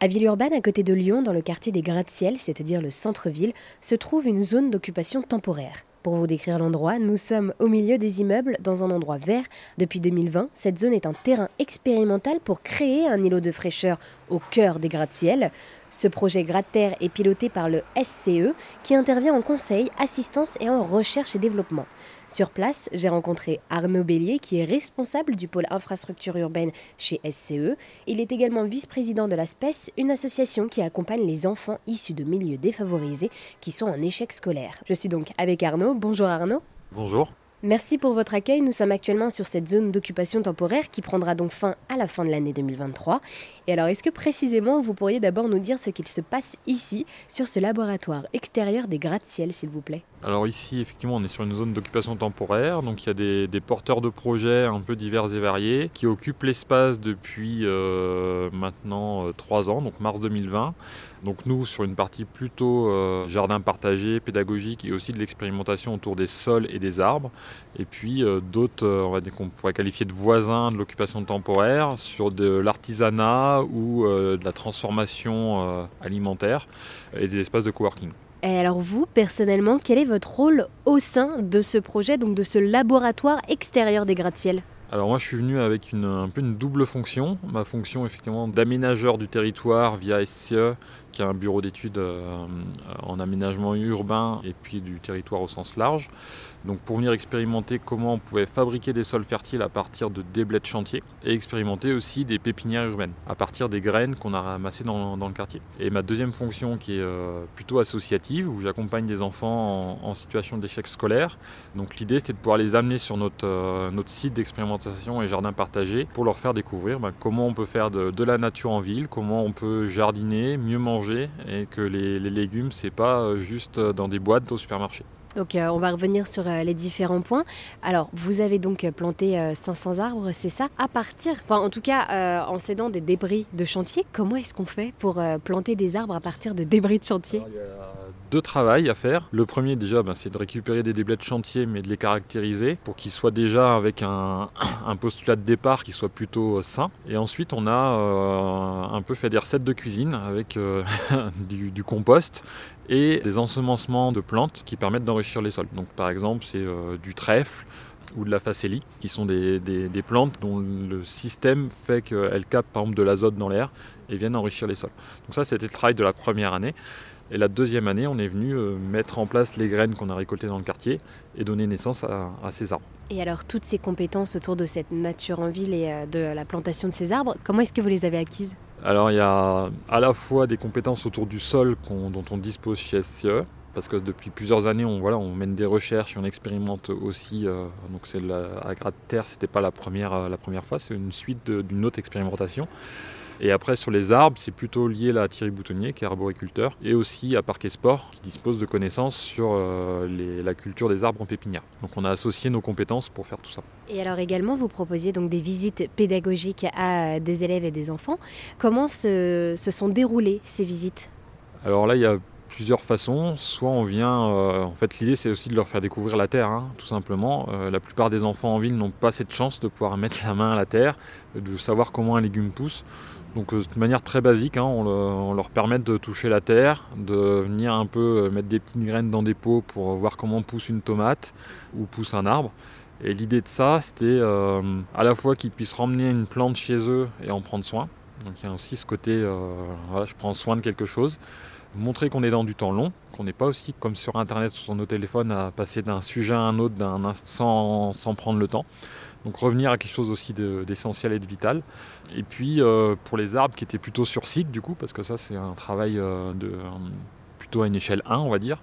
À Villeurbanne, à côté de Lyon, dans le quartier des gratte-ciel, c'est-à-dire le centre-ville, se trouve une zone d'occupation temporaire. Pour vous décrire l'endroit, nous sommes au milieu des immeubles, dans un endroit vert. Depuis 2020, cette zone est un terrain expérimental pour créer un îlot de fraîcheur au cœur des gratte-ciel. Ce projet gratte-terre est piloté par le SCE, qui intervient en conseil, assistance et en recherche et développement. Sur place, j'ai rencontré Arnaud Bélier, qui est responsable du pôle infrastructure urbaine chez SCE. Il est également vice-président de la SPES, une association qui accompagne les enfants issus de milieux défavorisés qui sont en échec scolaire. Je suis donc avec Arnaud. Bonjour Arnaud. Bonjour. Merci pour votre accueil. Nous sommes actuellement sur cette zone d'occupation temporaire qui prendra donc fin à la fin de l'année 2023. Et alors, est-ce que précisément vous pourriez d'abord nous dire ce qu'il se passe ici, sur ce laboratoire extérieur des gratte-ciel, s'il vous plaît? Alors ici, effectivement, on est sur une zone d'occupation temporaire. Donc il y a des, porteurs de projets un peu divers et variés qui occupent l'espace depuis euh, maintenant euh, trois ans, donc mars 2020. Donc nous, sur une partie plutôt euh, jardin partagé, pédagogique et aussi de l'expérimentation autour des sols et des arbres. Et puis euh, d'autres, euh, on va dire qu'on pourrait qualifier de voisins de l'occupation temporaire sur de l'artisanat ou de la transformation alimentaire et des espaces de coworking. Et alors vous, personnellement, quel est votre rôle au sein de ce projet, donc de ce laboratoire extérieur des gratte-ciel alors moi je suis venu avec une, un peu une double fonction. Ma fonction effectivement d'aménageur du territoire via SCE, qui est un bureau d'études euh, en aménagement urbain et puis du territoire au sens large. Donc pour venir expérimenter comment on pouvait fabriquer des sols fertiles à partir de déblais de chantier et expérimenter aussi des pépinières urbaines à partir des graines qu'on a ramassées dans, le quartier. Et ma deuxième fonction qui est euh, plutôt associative où j'accompagne des enfants en, situation d'échec scolaire. Donc l'idée c'était de pouvoir les amener sur notre, euh, site d'expérimentation et jardin partagé pour leur faire découvrir ben, comment on peut faire de, la nature en ville, comment on peut jardiner, mieux manger et que les, les légumes c'est pas euh, juste dans des boîtes au supermarché. Donc euh, on va revenir sur euh, les différents points. Alors vous avez donc planté 500 arbres, c'est ça? À partir, en tout cas en cédant des débris de chantier, comment est-ce qu'on fait pour planter des arbres à partir de débris de chantier? Deux travails à faire. Le premier déjà, ben, c'est de récupérer des débris de chantier, mais de les caractériser pour qu'ils soient déjà avec un, postulat de départ qui soit plutôt sain. Et ensuite, on a un peu fait des recettes de cuisine avec du compost et des ensemencements de plantes qui permettent d'enrichir les sols. Donc par exemple c'est euh, du trèfle ou de la facélie, qui sont des, plantes dont le système fait qu'elles captent par exemple de l'azote dans l'air et viennent enrichir les sols. Donc ça c'était le travail de la première année. Et la deuxième année, on est venu euh, mettre en place les graines qu'on a récoltées dans le quartier et donner naissance à, à ces arbres. Et alors, toutes ces compétences autour de cette nature en ville et euh, de la plantation de ces arbres, comment est-ce que vous les avez acquises? Alors il y a à la fois des compétences autour du sol dont on dispose chez SCE, parce que depuis plusieurs années on, voilà, on mène des recherches et on expérimente aussi. Euh, donc c'est à Gras de Terre, c'était pas la première, euh, la première fois, c'est une suite d'une autre expérimentation. Et après, sur les arbres, c'est plutôt lié à Thierry Boutonnier, qui est arboriculteur, et aussi à Parquet Sport, qui dispose de connaissances sur euh, la culture des arbres en pépinière. Donc on a associé nos compétences pour faire tout ça. Et alors également, vous proposiez donc des visites pédagogiques à des élèves et des enfants. Comment se, sont déroulées ces visites? Alors là, il y a plusieurs façons. Soit on vient, euh, en fait l'idée c'est aussi de leur faire découvrir la terre, hein, tout simplement. Euh, la plupart des enfants en ville n'ont pas cette chance de pouvoir mettre la main à la terre, de savoir comment un légume pousse. Donc euh, de manière très basique, hein, on, leur permet de toucher la terre, de venir un peu mettre des petites graines dans des pots pour voir comment pousse une tomate ou pousse un arbre. Et l'idée de ça, c'était à la fois qu'ils puissent ramener une plante chez eux et en prendre soin. Donc il y a aussi ce côté, je prends soin de quelque chose montrer qu'on est dans du temps long, qu'on n'est pas aussi comme sur internet sur nos téléphones à passer d'un sujet à un autre d'un instant sans prendre le temps. Donc revenir à quelque chose aussi d'essentiel et de vital. Et puis euh, pour les arbres qui étaient plutôt sur site du coup, parce que ça c'est un travail euh, de, plutôt à une échelle 1 on va dire.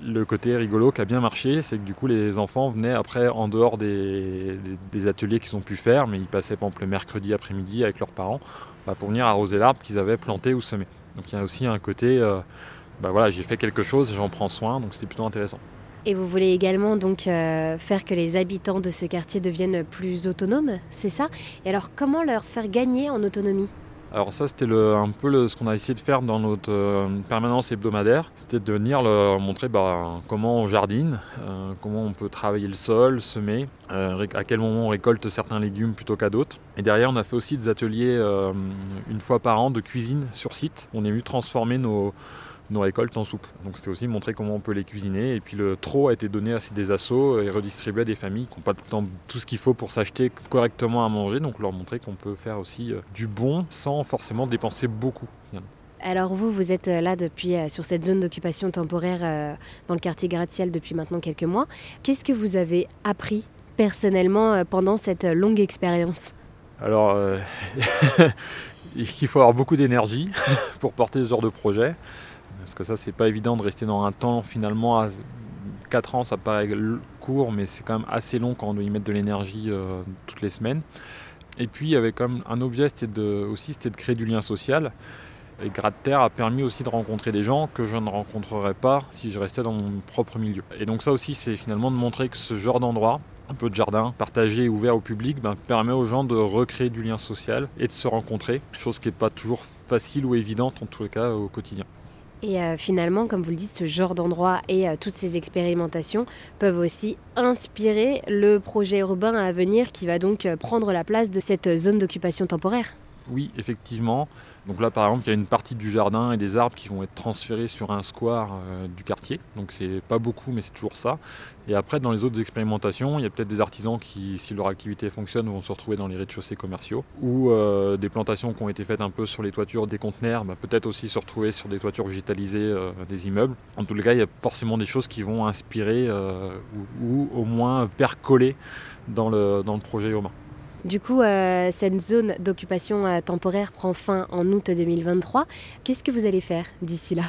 Le côté rigolo qui a bien marché, c'est que du coup les enfants venaient après en dehors des, ateliers qu'ils ont pu faire, mais ils passaient par exemple le mercredi après-midi avec leurs parents bah, pour venir arroser l'arbre qu'ils avaient planté ou semé. Donc il y a aussi un côté, euh, bah voilà, j'ai fait quelque chose, j'en prends soin, donc c'était plutôt intéressant. Et vous voulez également donc euh, faire que les habitants de ce quartier deviennent plus autonomes, c'est ça? Et alors comment leur faire gagner en autonomie? Alors ça c'était un peu ce qu'on a essayé de faire dans notre euh, permanence hebdomadaire, c'était de venir montrer bah, comment on jardine, euh, comment on peut travailler le sol, semer, euh, à quel moment on récolte certains légumes plutôt qu'à d'autres. Et derrière on a fait aussi des ateliers une fois par an de cuisine sur site. On est venu transformer nos, nos récoltes en soupe. Donc c'était aussi montrer comment on peut les cuisiner. Et puis le trop a été donné à des assos et redistribué à des familles qui n'ont pas tout le temps tout ce qu'il faut pour s'acheter correctement à manger. Donc leur montrer qu'on peut faire aussi euh, du bon sans forcément dépenser beaucoup. Alors vous, vous êtes euh, là depuis euh, sur cette zone d'occupation temporaire dans le quartier Gratte-Ciel depuis maintenant quelques mois. Qu'est-ce que vous avez appris personnellement pendant cette longue expérience? Alors, il faut avoir beaucoup d'énergie pour porter ce genre de projet. Parce que ça, c'est pas évident de rester dans un temps finalement à 4 ans, ça paraît court, mais c'est quand même assez long quand on doit y mettre de l'énergie euh, toutes les semaines. Et puis, il y avait quand même un objet c'était aussi, c'était de créer du lien social. Et Gratte Terre a permis aussi de rencontrer des gens que je ne rencontrerais pas si je restais dans mon propre milieu. Et donc ça aussi, c'est finalement de montrer que ce genre d'endroit, un peu de jardin partagé et ouvert au public, ben, permet aux gens de recréer du lien social et de se rencontrer, chose qui n'est pas toujours facile ou évidente en tous les cas au quotidien. Et euh, finalement, comme vous le dites, ce genre d'endroit et euh, toutes ces expérimentations peuvent aussi inspirer le projet urbain à venir qui va donc euh, prendre la place de cette zone d'occupation temporaire. Oui, effectivement. Donc là, par exemple, il y a une partie du jardin et des arbres qui vont être transférés sur un square euh, du quartier. Donc c'est pas beaucoup, mais c'est toujours ça. Et après, dans les autres expérimentations, il y a peut-être des artisans qui, si leur activité fonctionne, vont se retrouver dans les rez-de-chaussée commerciaux. Ou euh, des plantations qui ont été faites un peu sur les toitures des conteneurs, bah, peut-être aussi se retrouver sur des toitures végétalisées euh, des immeubles. En tout cas, il y a forcément des choses qui vont inspirer ou, au moins percoler dans le, dans le projet urbain. Du coup, euh, cette zone d'occupation euh, temporaire prend fin en août 2023. Qu'est-ce que vous allez faire d'ici là?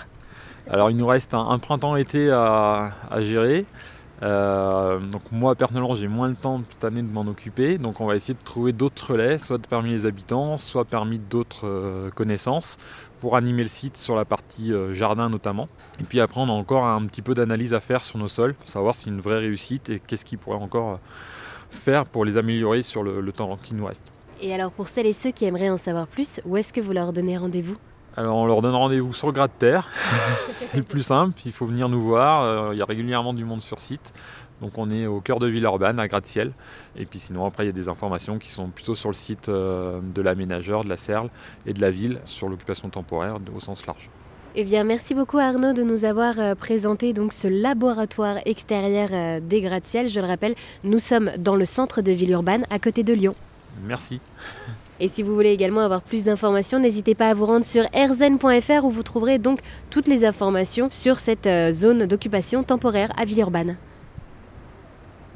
Alors, il nous reste un, printemps-été à, gérer. Euh, donc moi personnellement j'ai moins le temps cette année de m'en occuper, donc on va essayer de trouver d'autres relais, soit parmi les habitants, soit parmi d'autres connaissances, pour animer le site sur la partie jardin notamment. Et puis après on a encore un petit peu d'analyse à faire sur nos sols pour savoir si une vraie réussite et qu'est-ce qui pourrait encore faire pour les améliorer sur le, temps qui nous reste. Et alors pour celles et ceux qui aimeraient en savoir plus, où est-ce que vous leur donnez rendez-vous? Alors on leur donne rendez-vous sur Gratte Terre, c'est le plus simple, il faut venir nous voir, euh, il y a régulièrement du monde sur site. Donc on est au cœur de Villeurbanne, à Gratte-Ciel. Et puis sinon après il y a des informations qui sont plutôt sur le site euh, de l'aménageur, de la Serle et de la ville sur l'occupation temporaire au sens large. Eh bien, merci beaucoup Arnaud de nous avoir euh, présenté donc ce laboratoire extérieur euh, des gratte-ciel. Je le rappelle, nous sommes dans le centre de Villeurbanne, à côté de Lyon. Merci. Et si vous voulez également avoir plus d'informations, n'hésitez pas à vous rendre sur rzen.fr où vous trouverez donc toutes les informations sur cette euh, zone d'occupation temporaire à Villeurbanne.